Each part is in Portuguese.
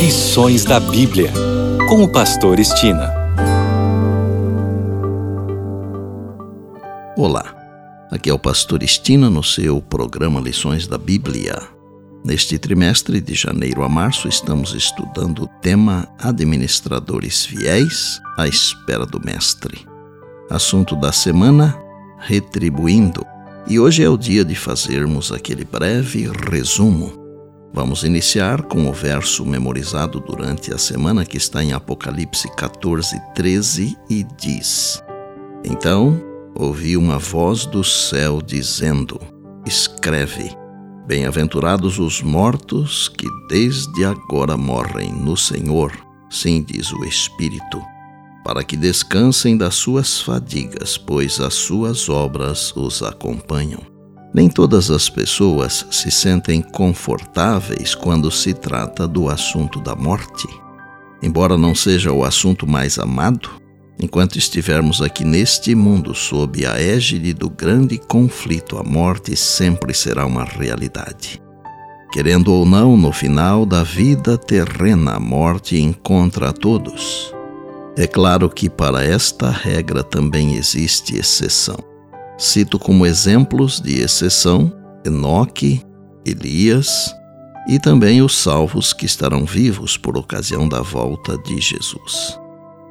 Lições da Bíblia, com o Pastor Estina. Olá, aqui é o Pastor Estina no seu programa Lições da Bíblia. Neste trimestre, de janeiro a março, estamos estudando o tema Administradores Fiéis à Espera do Mestre. Assunto da semana: Retribuindo. E hoje é o dia de fazermos aquele breve resumo Vamos iniciar com o verso memorizado durante a semana que está em Apocalipse 14, 13 e diz: Então ouvi uma voz do céu dizendo: Escreve, bem-aventurados os mortos que desde agora morrem no Senhor, sim diz o Espírito, para que descansem das suas fadigas, pois as suas obras os acompanham. Nem todas as pessoas se sentem confortáveis quando se trata do assunto da morte. Embora não seja o assunto mais amado, enquanto estivermos aqui neste mundo sob a égide do grande conflito, a morte sempre será uma realidade. Querendo ou não, no final da vida terrena, a morte encontra a todos. É claro que para esta regra também existe exceção. Cito como exemplos de exceção Enoque, Elias e também os salvos que estarão vivos por ocasião da volta de Jesus.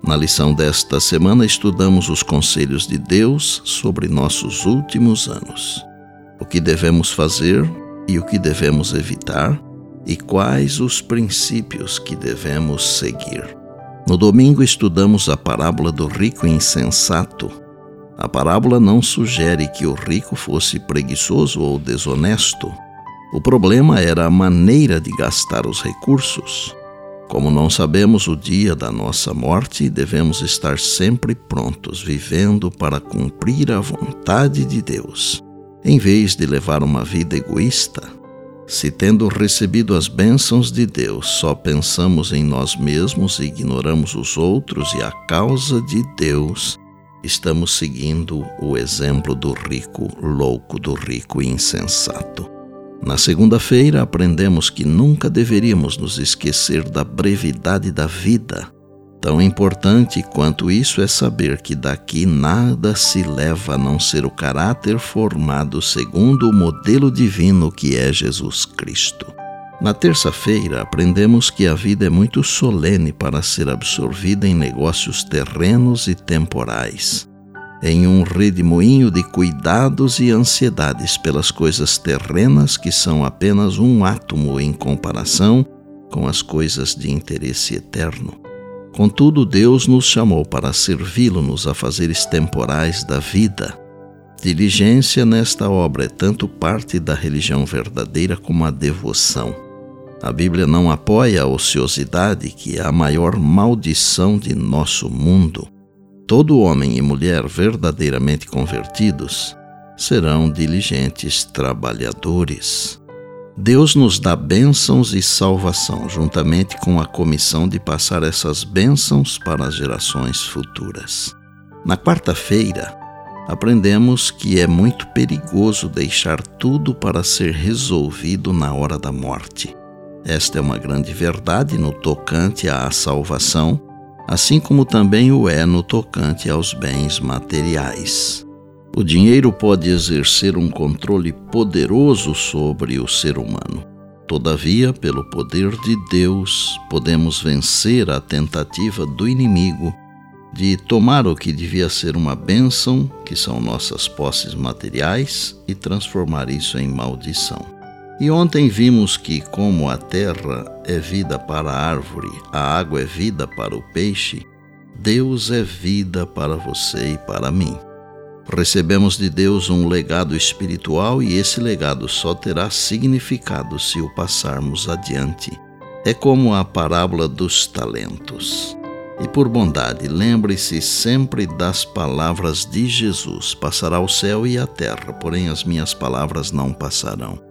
Na lição desta semana, estudamos os conselhos de Deus sobre nossos últimos anos. O que devemos fazer e o que devemos evitar, e quais os princípios que devemos seguir. No domingo, estudamos a parábola do rico insensato a parábola não sugere que o rico fosse preguiçoso ou desonesto. O problema era a maneira de gastar os recursos. Como não sabemos o dia da nossa morte, devemos estar sempre prontos, vivendo para cumprir a vontade de Deus, em vez de levar uma vida egoísta. Se, tendo recebido as bênçãos de Deus, só pensamos em nós mesmos e ignoramos os outros e a causa de Deus, estamos seguindo o exemplo do rico louco, do rico insensato. Na segunda-feira, aprendemos que nunca deveríamos nos esquecer da brevidade da vida. Tão importante quanto isso é saber que daqui nada se leva a não ser o caráter formado segundo o modelo divino que é Jesus Cristo. Na terça-feira, aprendemos que a vida é muito solene para ser absorvida em negócios terrenos e temporais, em um redemoinho de cuidados e ansiedades pelas coisas terrenas que são apenas um átomo em comparação com as coisas de interesse eterno. Contudo, Deus nos chamou para servi-lo-nos a fazeres temporais da vida. Diligência nesta obra é tanto parte da religião verdadeira como a devoção. A Bíblia não apoia a ociosidade, que é a maior maldição de nosso mundo. Todo homem e mulher verdadeiramente convertidos serão diligentes trabalhadores. Deus nos dá bênçãos e salvação, juntamente com a comissão de passar essas bênçãos para as gerações futuras. Na quarta-feira, aprendemos que é muito perigoso deixar tudo para ser resolvido na hora da morte. Esta é uma grande verdade no tocante à salvação, assim como também o é no tocante aos bens materiais. O dinheiro pode exercer um controle poderoso sobre o ser humano. Todavia, pelo poder de Deus, podemos vencer a tentativa do inimigo de tomar o que devia ser uma bênção, que são nossas posses materiais, e transformar isso em maldição. E ontem vimos que, como a terra é vida para a árvore, a água é vida para o peixe, Deus é vida para você e para mim. Recebemos de Deus um legado espiritual e esse legado só terá significado se o passarmos adiante. É como a parábola dos talentos. E por bondade, lembre-se sempre das palavras de Jesus: passará o céu e a terra, porém as minhas palavras não passarão.